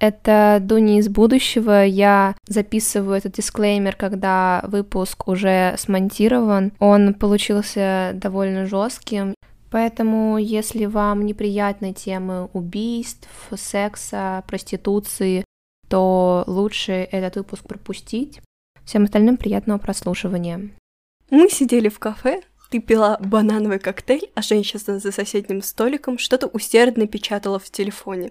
Это Дуни из будущего. Я записываю этот дисклеймер, когда выпуск уже смонтирован. Он получился довольно жестким. Поэтому, если вам неприятны темы убийств, секса, проституции, то лучше этот выпуск пропустить. Всем остальным приятного прослушивания. Мы сидели в кафе, ты пила банановый коктейль, а женщина за соседним столиком что-то усердно печатала в телефоне.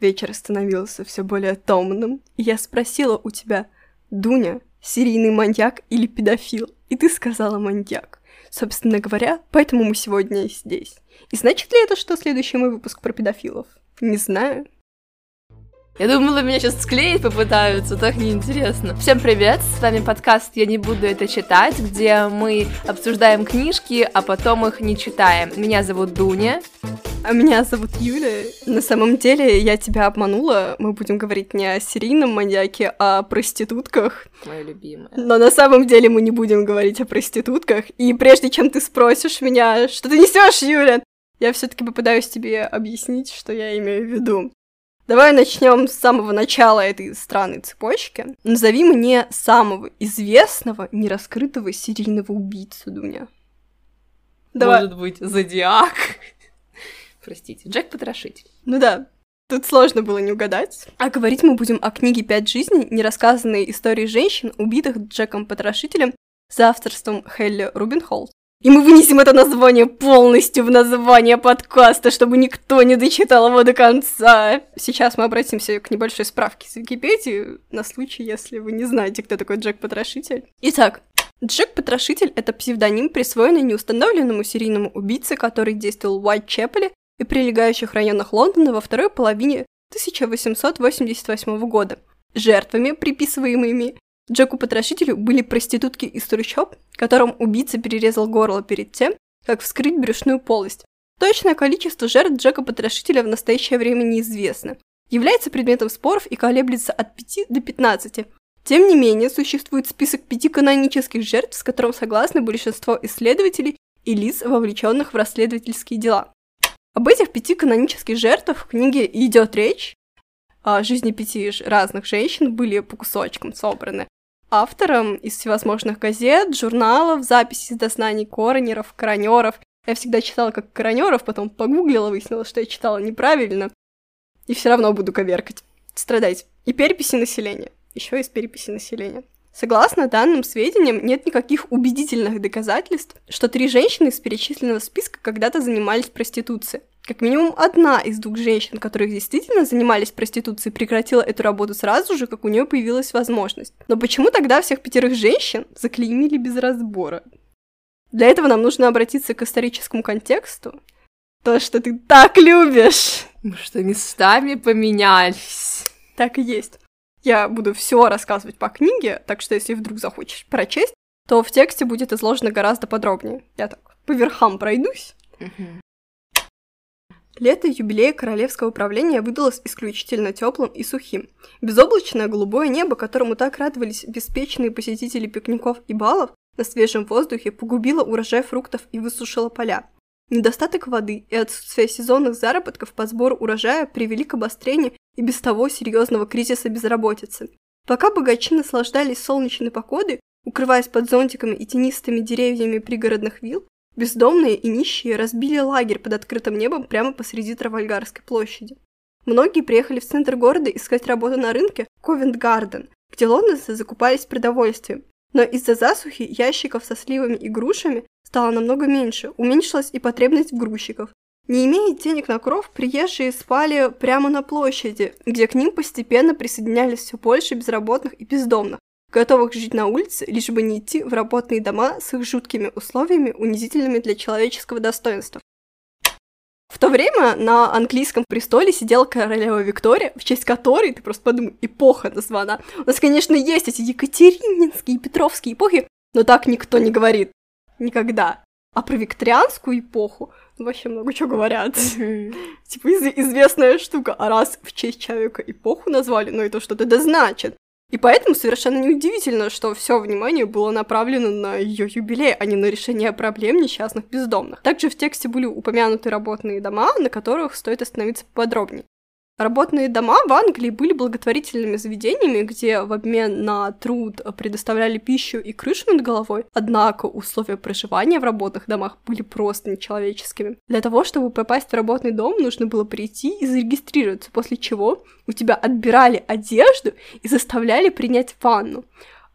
Вечер становился все более томным, и я спросила у тебя, Дуня, серийный маньяк или педофил? И ты сказала маньяк. Собственно говоря, поэтому мы сегодня здесь. И значит ли это, что следующий мой выпуск про педофилов? Не знаю. Я думала, меня сейчас склеить попытаются, так неинтересно. Всем привет, с вами подкаст «Я не буду это читать», где мы обсуждаем книжки, а потом их не читаем. Меня зовут Дуня. А меня зовут Юля. На самом деле я тебя обманула. Мы будем говорить не о серийном маньяке, а о проститутках. Моя любимая. Но на самом деле мы не будем говорить о проститутках. И прежде чем ты спросишь меня, что ты несешь, Юля, я все-таки попытаюсь тебе объяснить, что я имею в виду. Давай начнем с самого начала этой странной цепочки. Назови мне самого известного нераскрытого серийного убийцу, Дуня. Давай. Может быть, Зодиак? Простите, Джек Потрошитель. Ну да, Тут сложно было не угадать. А говорить мы будем о книге «Пять жизней», нерассказанной истории женщин, убитых Джеком Потрошителем за авторством Хелли Рубинхолд. И мы вынесем это название полностью в название подкаста, чтобы никто не дочитал его до конца. Сейчас мы обратимся к небольшой справке с Википедии, на случай, если вы не знаете, кто такой Джек Потрошитель. Итак, Джек Потрошитель — это псевдоним, присвоенный неустановленному серийному убийце, который действовал в Уайт-Чепеле и прилегающих районах Лондона во второй половине 1888 года. Жертвами, приписываемыми Джеку-потрошителю были проститутки из трущоб, которым убийца перерезал горло перед тем, как вскрыть брюшную полость. Точное количество жертв Джека-потрошителя в настоящее время неизвестно. Является предметом споров и колеблется от 5 до 15. Тем не менее, существует список пяти канонических жертв, с которым согласны большинство исследователей и лиц, вовлеченных в расследовательские дела. Об этих пяти канонических жертвах в книге идет речь. О жизни пяти разных женщин были по кусочкам собраны автором из всевозможных газет, журналов, записей дознаний коронеров, коронеров. Я всегда читала как коронеров, потом погуглила, выяснила, что я читала неправильно. И все равно буду коверкать. Страдать. И переписи населения. Еще из переписи населения. Согласно данным сведениям, нет никаких убедительных доказательств, что три женщины из перечисленного списка когда-то занимались проституцией. Как минимум одна из двух женщин, которые действительно занимались проституцией, прекратила эту работу сразу же, как у нее появилась возможность. Но почему тогда всех пятерых женщин заклеймили без разбора? Для этого нам нужно обратиться к историческому контексту. То, что ты так любишь. Мы что, местами поменялись. Так и есть. Я буду все рассказывать по книге, так что если вдруг захочешь прочесть, то в тексте будет изложено гораздо подробнее. Я так по верхам пройдусь. Угу. Лето юбилея королевского управления выдалось исключительно теплым и сухим. Безоблачное голубое небо, которому так радовались беспечные посетители пикников и балов, на свежем воздухе погубило урожай фруктов и высушило поля. Недостаток воды и отсутствие сезонных заработков по сбору урожая привели к обострению и без того серьезного кризиса безработицы. Пока богачи наслаждались солнечной погодой, укрываясь под зонтиками и тенистыми деревьями пригородных вилл, бездомные и нищие разбили лагерь под открытым небом прямо посреди Травальгарской площади. Многие приехали в центр города искать работу на рынке Ковент-Гарден, где лондонцы закупались продовольствием. Но из-за засухи ящиков со сливами и грушами стало намного меньше, уменьшилась и потребность в грузчиков. Не имея денег на кров, приезжие спали прямо на площади, где к ним постепенно присоединялись все больше безработных и бездомных, готовых жить на улице, лишь бы не идти в работные дома с их жуткими условиями, унизительными для человеческого достоинства. В то время на английском престоле сидела королева Виктория, в честь которой, ты просто подумай, эпоха названа. У нас, конечно, есть эти Екатерининские и Петровские эпохи, но так никто не говорит никогда. А про викторианскую эпоху вообще много чего говорят. Типа из- известная штука. А раз в честь человека эпоху назвали, ну это что-то да значит. И поэтому совершенно неудивительно, что все внимание было направлено на ее юбилей, а не на решение проблем несчастных бездомных. Также в тексте были упомянуты работные дома, на которых стоит остановиться подробнее. Работные дома в Англии были благотворительными заведениями, где в обмен на труд предоставляли пищу и крышу над головой, однако условия проживания в работных домах были просто нечеловеческими. Для того, чтобы попасть в работный дом, нужно было прийти и зарегистрироваться, после чего у тебя отбирали одежду и заставляли принять ванну.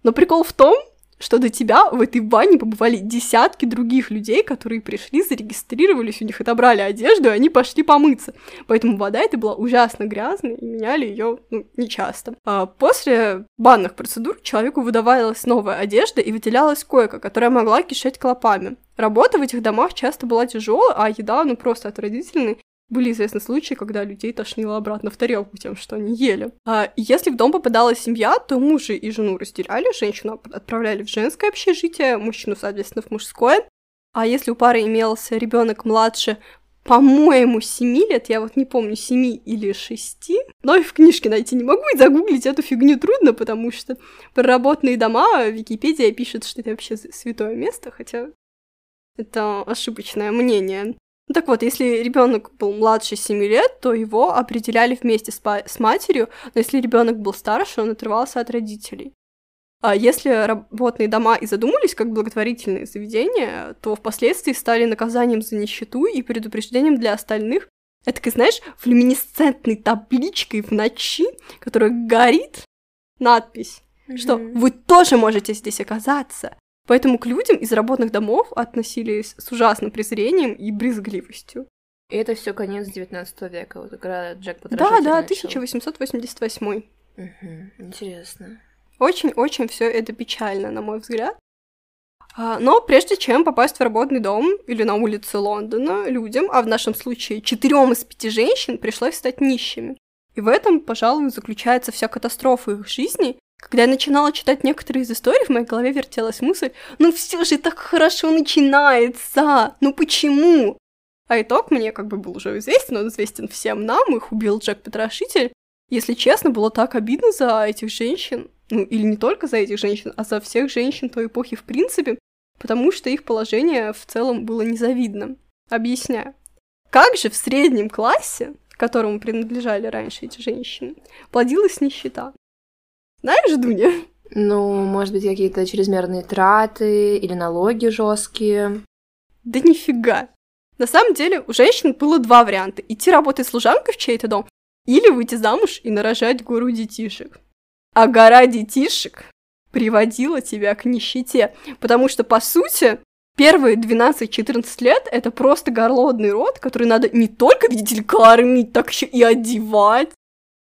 Но прикол в том, что до тебя в этой бане побывали десятки других людей, которые пришли, зарегистрировались, у них отобрали одежду, и они пошли помыться. Поэтому вода эта была ужасно грязной, и меняли ее ну, нечасто. А после банных процедур человеку выдавалась новая одежда и выделялась койка, которая могла кишеть клопами. Работа в этих домах часто была тяжелая, а еда, ну, просто отвратительной, были известны случаи, когда людей тошнило обратно в тарелку тем, что они ели. А если в дом попадала семья, то мужа и жену разделяли, женщину отправляли в женское общежитие, мужчину, соответственно, в мужское. А если у пары имелся ребенок младше, по-моему, 7 лет, я вот не помню, 7 или 6, но и в книжке найти не могу, и загуглить эту фигню трудно, потому что проработанные дома, Википедия пишет, что это вообще святое место, хотя это ошибочное мнение. Ну так вот, если ребенок был младше 7 лет, то его определяли вместе с, с матерью, но если ребенок был старше, он отрывался от родителей. А если работные дома и задумались как благотворительные заведения, то впоследствии стали наказанием за нищету и предупреждением для остальных. Это, как знаешь, в люминесцентной табличкой в ночи, которая горит, надпись, mm-hmm. что вы тоже можете здесь оказаться. Поэтому к людям из работных домов относились с ужасным презрением и брезгливостью. И это все конец 19 века, вот когда Джек Потрошитель Да, да, начал. 1888. Угу, интересно. Очень-очень все это печально, на мой взгляд. А, но прежде чем попасть в работный дом или на улице Лондона, людям, а в нашем случае четырем из пяти женщин, пришлось стать нищими. И в этом, пожалуй, заключается вся катастрофа их жизни когда я начинала читать некоторые из историй, в моей голове вертелась мысль, ну все же так хорошо начинается, ну почему? А итог мне как бы был уже известен, он известен всем нам, их убил Джек Потрошитель. Если честно, было так обидно за этих женщин, ну или не только за этих женщин, а за всех женщин той эпохи в принципе, потому что их положение в целом было незавидным. Объясняю. Как же в среднем классе, которому принадлежали раньше эти женщины, плодилась нищета? Знаешь, Дуня? Ну, может быть, какие-то чрезмерные траты или налоги жесткие. Да нифига. На самом деле, у женщин было два варианта. Идти работать служанкой в чей-то дом или выйти замуж и нарожать гору детишек. А гора детишек приводила тебя к нищете, потому что, по сути, первые 12-14 лет это просто горлодный род, который надо не только, видите ли, кормить, так еще и одевать,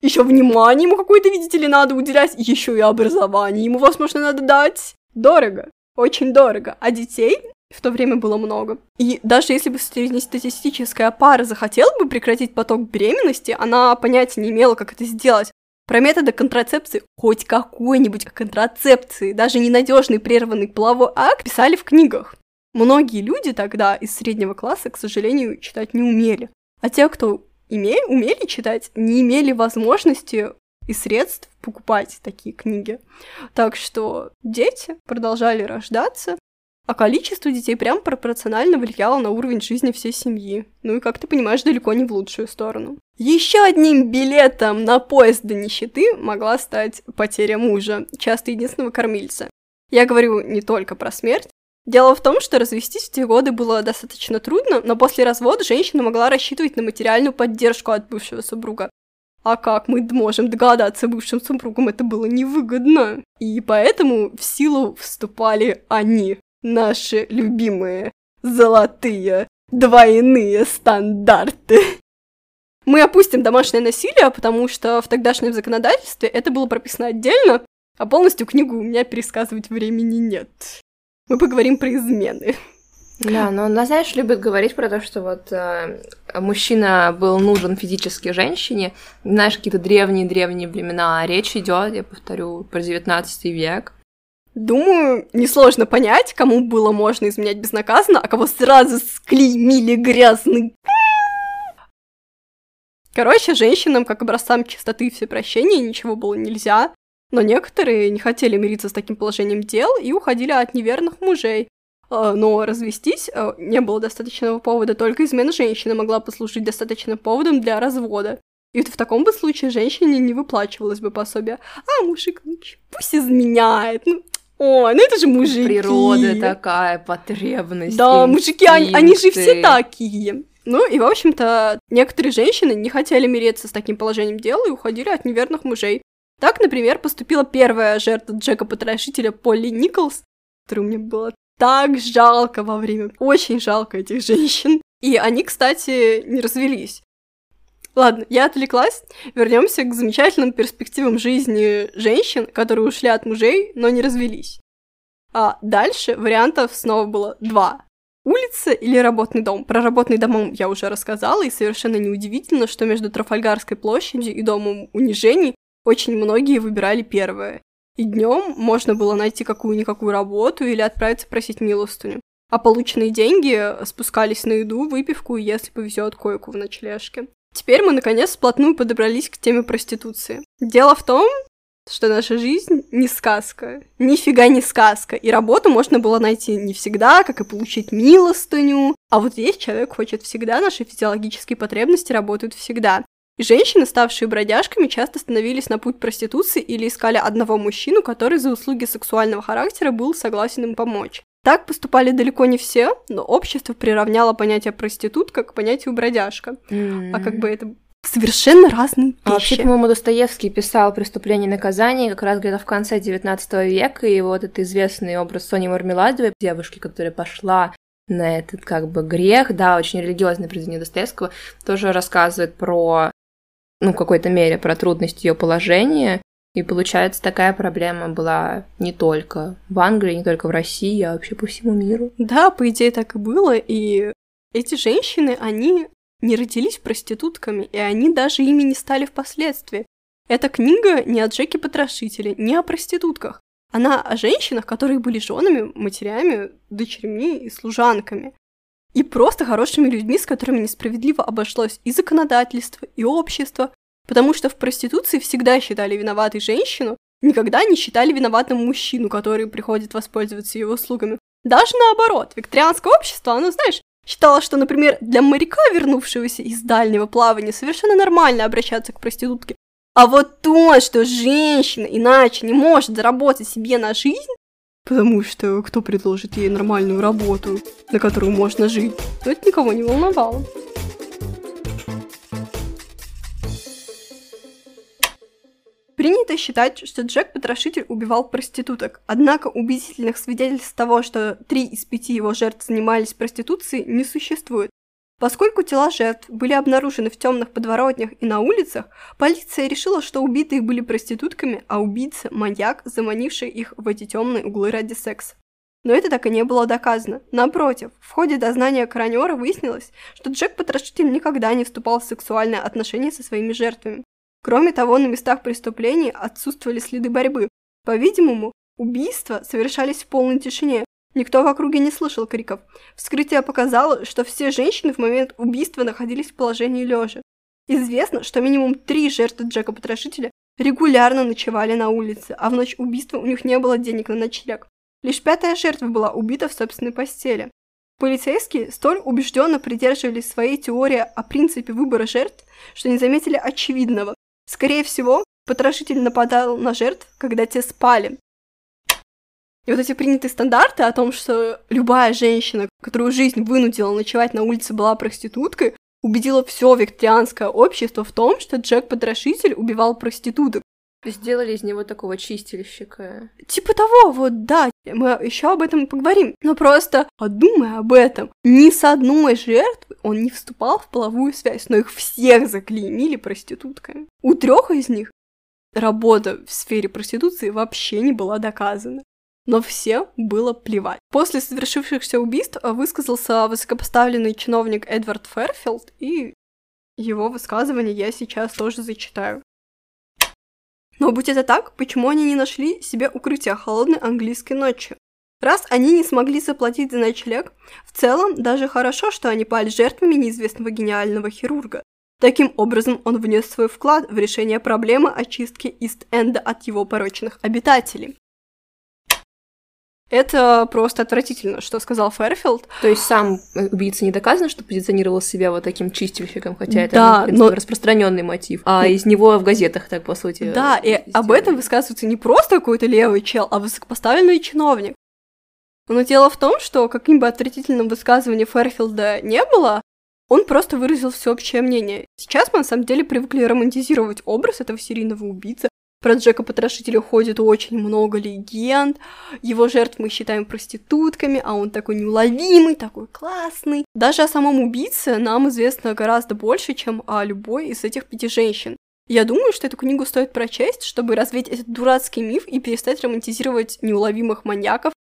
еще внимание ему какое-то, видите ли, надо уделять, еще и образование ему, возможно, надо дать. Дорого, очень дорого. А детей в то время было много. И даже если бы среднестатистическая пара захотела бы прекратить поток беременности, она понятия не имела, как это сделать. Про методы контрацепции, хоть какой-нибудь контрацепции, даже ненадежный прерванный половой акт писали в книгах. Многие люди тогда из среднего класса, к сожалению, читать не умели. А те, кто име, умели читать, не имели возможности и средств покупать такие книги. Так что дети продолжали рождаться, а количество детей прям пропорционально влияло на уровень жизни всей семьи. Ну и, как ты понимаешь, далеко не в лучшую сторону. Еще одним билетом на поезд до нищеты могла стать потеря мужа, часто единственного кормильца. Я говорю не только про смерть, Дело в том, что развестись в те годы было достаточно трудно, но после развода женщина могла рассчитывать на материальную поддержку от бывшего супруга. А как мы можем догадаться, бывшим супругам это было невыгодно. И поэтому в силу вступали они, наши любимые золотые двойные стандарты. Мы опустим домашнее насилие, потому что в тогдашнем законодательстве это было прописано отдельно, а полностью книгу у меня пересказывать времени нет мы поговорим про измены. Да, но она, знаешь, любит говорить про то, что вот э, мужчина был нужен физически женщине. Знаешь, какие-то древние-древние времена. А речь идет, я повторю, про 19 век. Думаю, несложно понять, кому было можно изменять безнаказанно, а кого сразу склеймили грязный. Короче, женщинам, как образцам чистоты и всепрощения, ничего было нельзя. Но некоторые не хотели мириться с таким положением дел и уходили от неверных мужей. А, но развестись а, не было достаточного повода, только измена женщины могла послужить достаточным поводом для развода. И вот в таком бы случае женщине не выплачивалось бы пособие. А мужик, ну пусть изменяет, ну Ой, ну это же мужики. Природа такая, потребность. Да, мужики, они, они же все такие. Ну и, в общем-то, некоторые женщины не хотели мириться с таким положением дела и уходили от неверных мужей. Так, например, поступила первая жертва Джека-потрошителя Полли Николс, которую мне было так жалко во время, очень жалко этих женщин. И они, кстати, не развелись. Ладно, я отвлеклась. Вернемся к замечательным перспективам жизни женщин, которые ушли от мужей, но не развелись. А дальше вариантов снова было два. Улица или работный дом? Про работный дом я уже рассказала, и совершенно неудивительно, что между Трафальгарской площадью и домом унижений очень многие выбирали первое. И днем можно было найти какую-никакую работу или отправиться просить милостыню. А полученные деньги спускались на еду, выпивку и, если повезет, койку в ночлежке. Теперь мы, наконец, вплотную подобрались к теме проституции. Дело в том, что наша жизнь не сказка. Нифига не сказка. И работу можно было найти не всегда, как и получить милостыню. А вот здесь человек хочет всегда, наши физиологические потребности работают всегда. Женщины, ставшие бродяжками, часто становились на путь проституции или искали одного мужчину, который за услуги сексуального характера был согласен им помочь. Так поступали далеко не все, но общество приравняло понятие проститутка к понятию бродяжка. Mm-hmm. А как бы это совершенно разные вещи. А вообще, по-моему, Достоевский писал «Преступление и наказание» как раз где-то в конце XIX века, и вот этот известный образ Сони Мармеладовой, девушки, которая пошла на этот как бы грех, да, очень религиозное произведение Достоевского, тоже рассказывает про, ну, в какой-то мере, про трудность ее положения, и получается, такая проблема была не только в Англии, не только в России, а вообще по всему миру. Да, по идее так и было, и эти женщины, они не родились проститутками, и они даже ими не стали впоследствии. Эта книга не о Джеке Потрошителе, не о проститутках. Она о женщинах, которые были женами, матерями, дочерьми и служанками. И просто хорошими людьми, с которыми несправедливо обошлось и законодательство, и общество, Потому что в проституции всегда считали виноватой женщину, никогда не считали виноватым мужчину, который приходит воспользоваться ее услугами. Даже наоборот, викторианское общество, оно, знаешь, считало, что, например, для моряка, вернувшегося из дальнего плавания, совершенно нормально обращаться к проститутке. А вот то, что женщина иначе не может заработать себе на жизнь, потому что кто предложит ей нормальную работу, на которую можно жить, то это никого не волновало. Принято считать, что Джек-потрошитель убивал проституток, однако убедительных свидетельств того, что три из пяти его жертв занимались проституцией, не существует. Поскольку тела жертв были обнаружены в темных подворотнях и на улицах, полиция решила, что убитые были проститутками, а убийца – маньяк, заманивший их в эти темные углы ради секса. Но это так и не было доказано. Напротив, в ходе дознания коронера выяснилось, что Джек-потрошитель никогда не вступал в сексуальные отношения со своими жертвами. Кроме того, на местах преступлений отсутствовали следы борьбы. По-видимому, убийства совершались в полной тишине. Никто в округе не слышал криков. Вскрытие показало, что все женщины в момент убийства находились в положении лежа. Известно, что минимум три жертвы Джека-потрошителя регулярно ночевали на улице, а в ночь убийства у них не было денег на ночлег. Лишь пятая жертва была убита в собственной постели. Полицейские столь убежденно придерживались своей теории о принципе выбора жертв, что не заметили очевидного. Скорее всего, потрошитель нападал на жертв, когда те спали. И вот эти принятые стандарты о том, что любая женщина, которую жизнь вынудила ночевать на улице, была проституткой, убедила все викторианское общество в том, что Джек-потрошитель убивал проституток. Сделали из него такого чистильщика. Типа того, вот да, мы еще об этом поговорим. Но просто подумай об этом. Ни с одной жертвой он не вступал в половую связь, но их всех заклеймили проститутками. У трех из них работа в сфере проституции вообще не была доказана. Но все было плевать. После совершившихся убийств высказался высокопоставленный чиновник Эдвард Ферфилд, и его высказывание я сейчас тоже зачитаю. Но будь это так, почему они не нашли себе укрытия холодной английской ночью? Раз они не смогли заплатить за ночлег, в целом даже хорошо, что они пали жертвами неизвестного гениального хирурга. Таким образом, он внес свой вклад в решение проблемы очистки Ист-Энда от его порочных обитателей. Это просто отвратительно, что сказал Фэрфилд. То есть сам убийца не доказано, что позиционировал себя вот таким чистильщиком, хотя это Да, ну, принципе, но- распространенный мотив. А из него в газетах так, по сути. Да, и сделали. об этом высказывается не просто какой-то левый чел, а высокопоставленный чиновник. Но дело в том, что каким бы отвратительным высказыванием Фэрфилда не было, он просто выразил всеобщее мнение. Сейчас мы на самом деле привыкли романтизировать образ этого серийного убийцы. Про Джека Потрошителя ходит очень много легенд. Его жертв мы считаем проститутками, а он такой неуловимый, такой классный. Даже о самом убийце нам известно гораздо больше, чем о любой из этих пяти женщин. Я думаю, что эту книгу стоит прочесть, чтобы развеять этот дурацкий миф и перестать романтизировать неуловимых маньяков.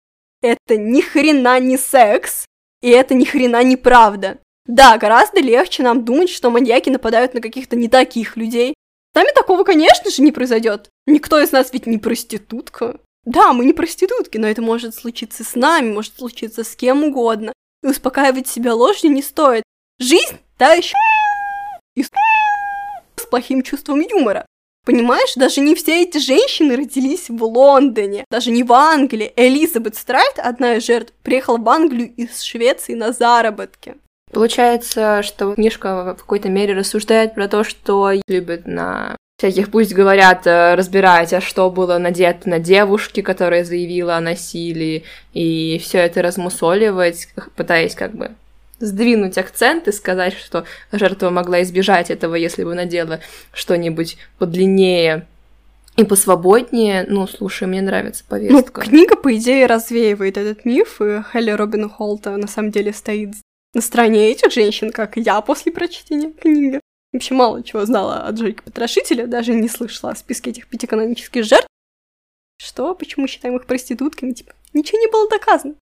Это ни хрена не секс, и это ни хрена не правда. Да, гораздо легче нам думать, что маньяки нападают на каких-то не таких людей. С нами такого, конечно же, не произойдет. Никто из нас ведь не проститутка. Да, мы не проститутки, но это может случиться с нами, может случиться с кем угодно. И успокаивать себя ложью не стоит. Жизнь та еще и с плохим чувством юмора. Понимаешь, даже не все эти женщины родились в Лондоне, даже не в Англии. Элизабет Страйт, одна из жертв, приехала в Англию из Швеции на заработки. Получается, что книжка в какой-то мере рассуждает про то, что любят на всяких, пусть говорят, э, разбирать, а что было надето на девушке, которая заявила о насилии, и все это размусоливать, пытаясь как бы сдвинуть акцент и сказать, что жертва могла избежать этого, если бы надела что-нибудь подлиннее и посвободнее. Ну, слушай, мне нравится Ну, повестка. книга, по идее, развеивает этот миф, и Хелли Робин Холта на самом деле стоит на стороне этих женщин, как я после прочтения книги. Вообще мало чего знала о Джейке Потрошителе, даже не слышала о списке этих пяти канонических жертв. Что? Почему считаем их проститутками? Типа, ничего не было доказано.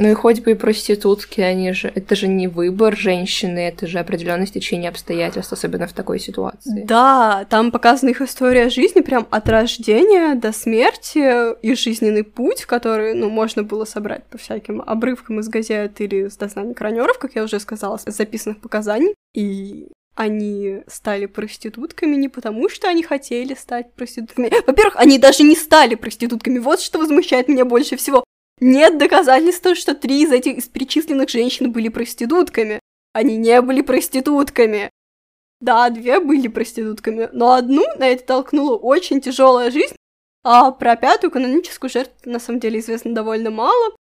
Ну и хоть бы и проститутки, они же, это же не выбор женщины, это же определенное стечение обстоятельств, особенно в такой ситуации. Да, там показана их история жизни прям от рождения до смерти, и жизненный путь, который, ну, можно было собрать по всяким обрывкам из газет или с дознаний кранеров, как я уже сказала, с записанных показаний. И они стали проститутками не потому, что они хотели стать проститутками. Во-первых, они даже не стали проститутками. Вот что возмущает меня больше всего. Нет доказательств, что три из этих из перечисленных женщин были проститутками. Они не были проститутками. Да, две были проститутками, но одну на это толкнула очень тяжелая жизнь, а про пятую каноническую жертву на самом деле известно довольно мало.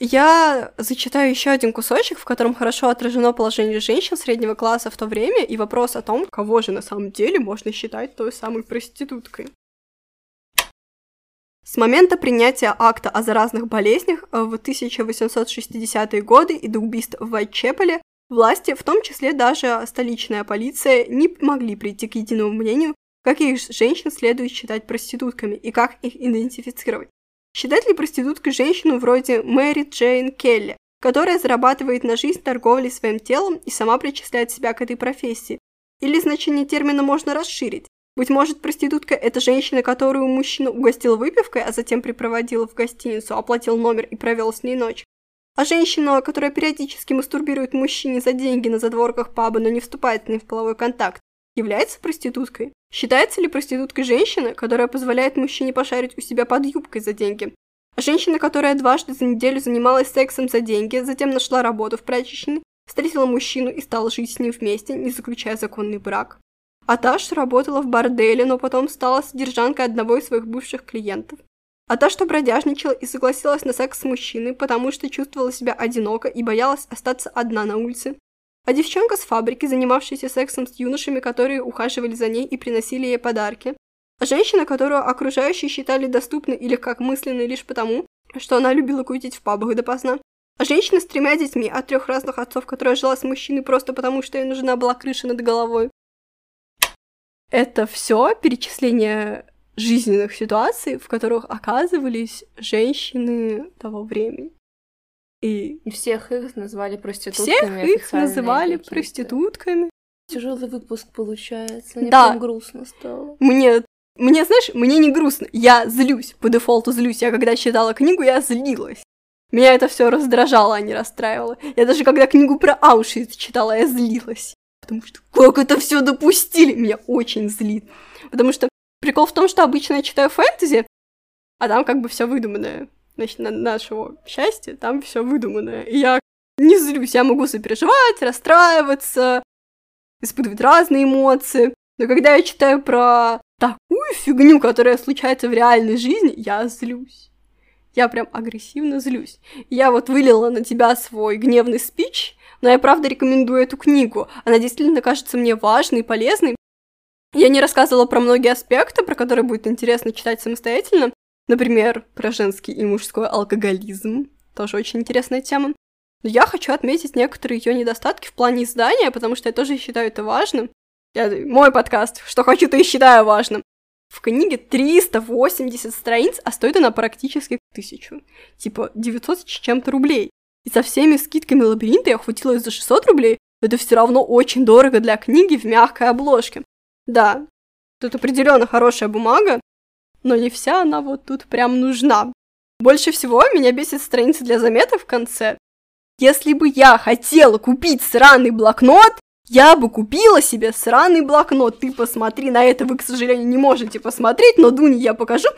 Я зачитаю еще один кусочек, в котором хорошо отражено положение женщин среднего класса в то время и вопрос о том, кого же на самом деле можно считать той самой проституткой. С момента принятия акта о заразных болезнях э, в 1860-е годы и до убийств в Вайтчепеле власти, в том числе даже столичная полиция, не могли прийти к единому мнению, каких женщин следует считать проститутками и как их идентифицировать. Считать ли проституткой женщину вроде Мэри Джейн Келли, которая зарабатывает на жизнь торговлей своим телом и сама причисляет себя к этой профессии? Или значение термина можно расширить? Быть может, проститутка – это женщина, которую мужчина угостил выпивкой, а затем припроводил в гостиницу, оплатил номер и провел с ней ночь. А женщина, которая периодически мастурбирует мужчине за деньги на задворках паба, но не вступает с ним в половой контакт, является проституткой? Считается ли проституткой женщина, которая позволяет мужчине пошарить у себя под юбкой за деньги? А женщина, которая дважды за неделю занималась сексом за деньги, затем нашла работу в прачечной, встретила мужчину и стала жить с ним вместе, не заключая законный брак? А та, что работала в борделе, но потом стала содержанкой одного из своих бывших клиентов? А та, что бродяжничала и согласилась на секс с мужчиной, потому что чувствовала себя одиноко и боялась остаться одна на улице? А девчонка с фабрики, занимавшаяся сексом с юношами, которые ухаживали за ней и приносили ей подарки? А женщина, которую окружающие считали доступной или как мысленной лишь потому, что она любила кутить в пабах допоздна? А женщина с тремя детьми от трех разных отцов, которая жила с мужчиной просто потому, что ей нужна была крыша над головой? Это все перечисление жизненных ситуаций, в которых оказывались женщины того времени. И всех их назвали проститутками. всех их называли проститутками. Тяжелый выпуск получается. Мне Да. прям грустно стало. Мне, мне, знаешь, мне не грустно. Я злюсь, по дефолту злюсь. Я когда читала книгу, я злилась. Меня это все раздражало, а не расстраивало. Я даже когда книгу про Аушвиц читала, я злилась. Потому что как это все допустили? Меня очень злит. Потому что прикол в том, что обычно я читаю фэнтези, а там как бы все выдуманное. значит, на нашего счастья, там все выдуманное. И я не злюсь, я могу сопереживать, расстраиваться, испытывать разные эмоции. Но когда я читаю про такую фигню, которая случается в реальной жизни, я злюсь. Я прям агрессивно злюсь. Я вот вылила на тебя свой гневный спич, но я правда рекомендую эту книгу. Она действительно кажется мне важной и полезной. Я не рассказывала про многие аспекты, про которые будет интересно читать самостоятельно. Например, про женский и мужской алкоголизм. Тоже очень интересная тема. Но я хочу отметить некоторые ее недостатки в плане издания, потому что я тоже считаю это важным. Я, мой подкаст, что хочу, то и считаю важным. В книге 380 страниц, а стоит она практически тысячу. Типа 900 с чем-то рублей. И со всеми скидками лабиринта я хватилась за 600 рублей, это все равно очень дорого для книги в мягкой обложке. Да, тут определенно хорошая бумага, но не вся она вот тут прям нужна. Больше всего меня бесит страница для заметок в конце. Если бы я хотела купить сраный блокнот, я бы купила себе сраный блокнот. Ты посмотри на это, вы, к сожалению, не можете посмотреть, но Дуне я покажу.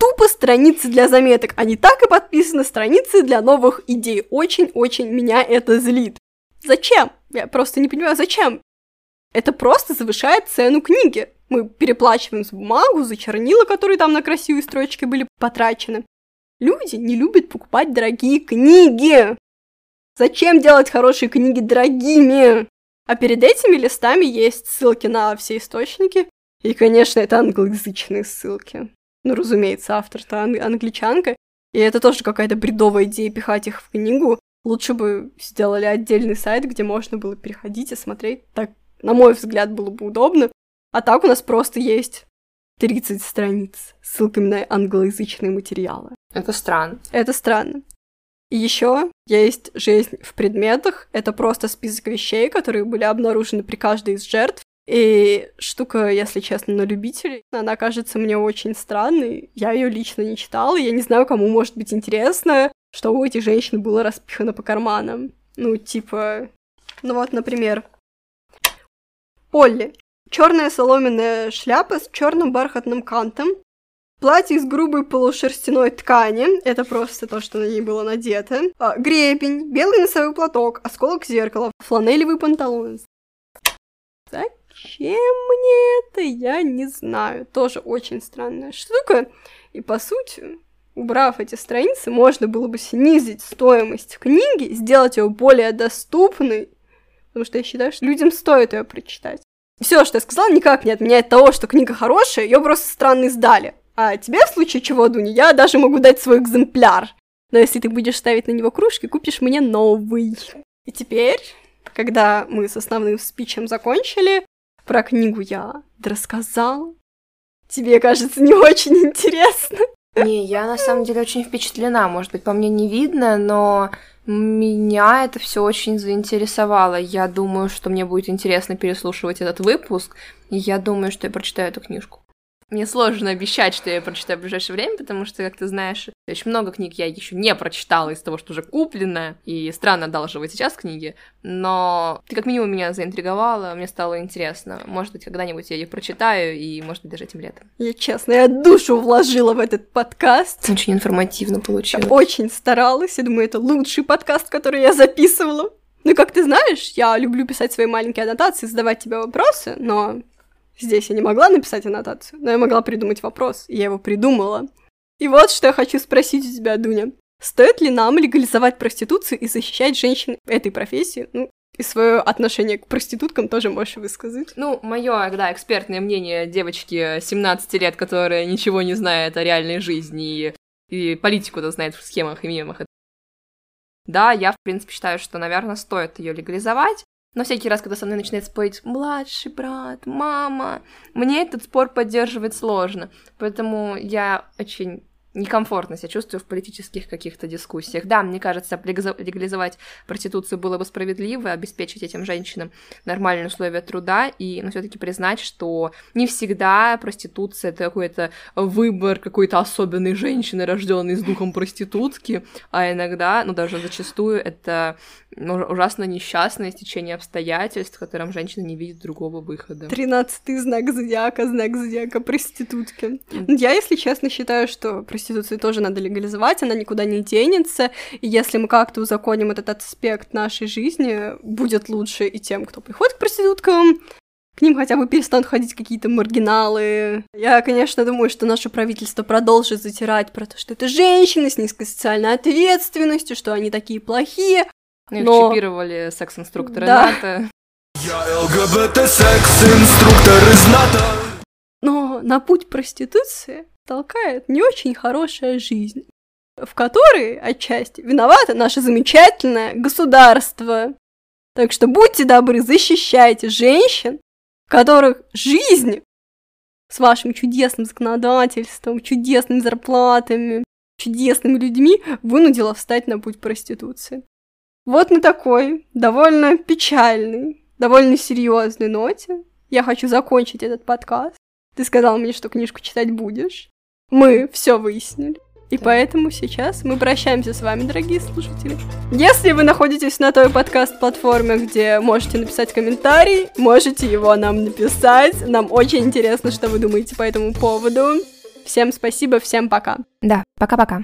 Тупо страницы для заметок. Они так и подписаны, страницы для новых идей. Очень-очень меня это злит. Зачем? Я просто не понимаю, зачем? Это просто завышает цену книги. Мы переплачиваем за бумагу, за чернила, которые там на красивые строчки были потрачены. Люди не любят покупать дорогие книги. Зачем делать хорошие книги дорогими? А перед этими листами есть ссылки на все источники. И, конечно, это англоязычные ссылки. Ну, разумеется, автор-то ан- англичанка. И это тоже какая-то бредовая идея пихать их в книгу. Лучше бы сделали отдельный сайт, где можно было переходить и смотреть. Так, на мой взгляд, было бы удобно. А так у нас просто есть 30 страниц с ссылками на англоязычные материалы. Это странно. Это странно. И еще есть жизнь в предметах. Это просто список вещей, которые были обнаружены при каждой из жертв. И штука, если честно, на любителей, она кажется мне очень странной. Я ее лично не читала, я не знаю, кому может быть интересно, что у этих женщин было распихано по карманам. Ну, типа... Ну вот, например, Полли. Черная соломенная шляпа с черным бархатным кантом, Платье из грубой полушерстяной ткани, это просто то, что на ней было надето. А, гребень, белый носовой платок, осколок зеркала, фланелевый панталон. Зачем мне это, я не знаю. Тоже очень странная штука. И по сути, убрав эти страницы, можно было бы снизить стоимость книги, сделать ее более доступной, потому что я считаю, что людям стоит ее прочитать. Все, что я сказала, никак не отменяет того, что книга хорошая, ее просто странно издали. А тебе в случае чего, Дуня, я даже могу дать свой экземпляр. Но если ты будешь ставить на него кружки, купишь мне новый. И теперь, когда мы с основным спичем закончили, про книгу я рассказала. Тебе, кажется, не очень интересно. Не, я на самом деле очень впечатлена. Может быть, по мне не видно, но меня это все очень заинтересовало. Я думаю, что мне будет интересно переслушивать этот выпуск. И я думаю, что я прочитаю эту книжку. Мне сложно обещать, что я прочитаю в ближайшее время, потому что, как ты знаешь, очень много книг я еще не прочитала из того, что уже куплено, и странно одалживать сейчас книги, но ты как минимум меня заинтриговала, мне стало интересно. Может быть, когда-нибудь я их прочитаю, и, может быть, даже этим летом. Я честно, я душу вложила в этот подкаст. Очень информативно получилось. Я очень старалась, я думаю, это лучший подкаст, который я записывала. Ну, как ты знаешь, я люблю писать свои маленькие аннотации, задавать тебе вопросы, но Здесь я не могла написать аннотацию, но я могла придумать вопрос, и я его придумала. И вот что я хочу спросить у тебя, Дуня. Стоит ли нам легализовать проституцию и защищать женщин этой профессии? Ну, и свое отношение к проституткам тоже можешь высказать. Ну, мое, да, экспертное мнение девочки 17 лет, которая ничего не знает о реальной жизни и, и политику-то знает в схемах и мемах. Да, я, в принципе, считаю, что, наверное, стоит ее легализовать, но всякий раз, когда со мной начинает спорить младший брат, мама, мне этот спор поддерживать сложно. Поэтому я очень некомфортно себя чувствую в политических каких-то дискуссиях. Да, мне кажется, легализовать проституцию было бы справедливо, обеспечить этим женщинам нормальные условия труда, и ну, все-таки признать, что не всегда проституция это какой-то выбор какой-то особенной женщины, рожденной с духом проститутки, а иногда, ну даже зачастую, это ну, ужасно несчастное стечение обстоятельств, в котором женщина не видит другого выхода. Тринадцатый знак зодиака, знак зодиака проститутки. Я, если честно, считаю, что проституцию тоже надо легализовать, она никуда не денется, и если мы как-то узаконим этот аспект нашей жизни, будет лучше и тем, кто приходит к проституткам, к ним хотя бы перестанут ходить какие-то маргиналы. Я, конечно, думаю, что наше правительство продолжит затирать про то, что это женщины с низкой социальной ответственностью, что они такие плохие. Их Но- чипировали секс-инструкторы Да. НАТО. Я ЛГБТ-секс-инструктор из НАТО. Но на путь проституции толкает не очень хорошая жизнь, в которой отчасти виновато наше замечательное государство. Так что будьте добры, защищайте женщин, которых жизнь с вашим чудесным законодательством, чудесными зарплатами, чудесными людьми вынудила встать на путь проституции. Вот на такой довольно печальной, довольно серьезной ноте я хочу закончить этот подкаст. Ты сказал мне, что книжку читать будешь. Мы все выяснили. И поэтому сейчас мы прощаемся с вами, дорогие слушатели. Если вы находитесь на той подкаст-платформе, где можете написать комментарий, можете его нам написать. Нам очень интересно, что вы думаете по этому поводу. Всем спасибо, всем пока. Да, пока-пока.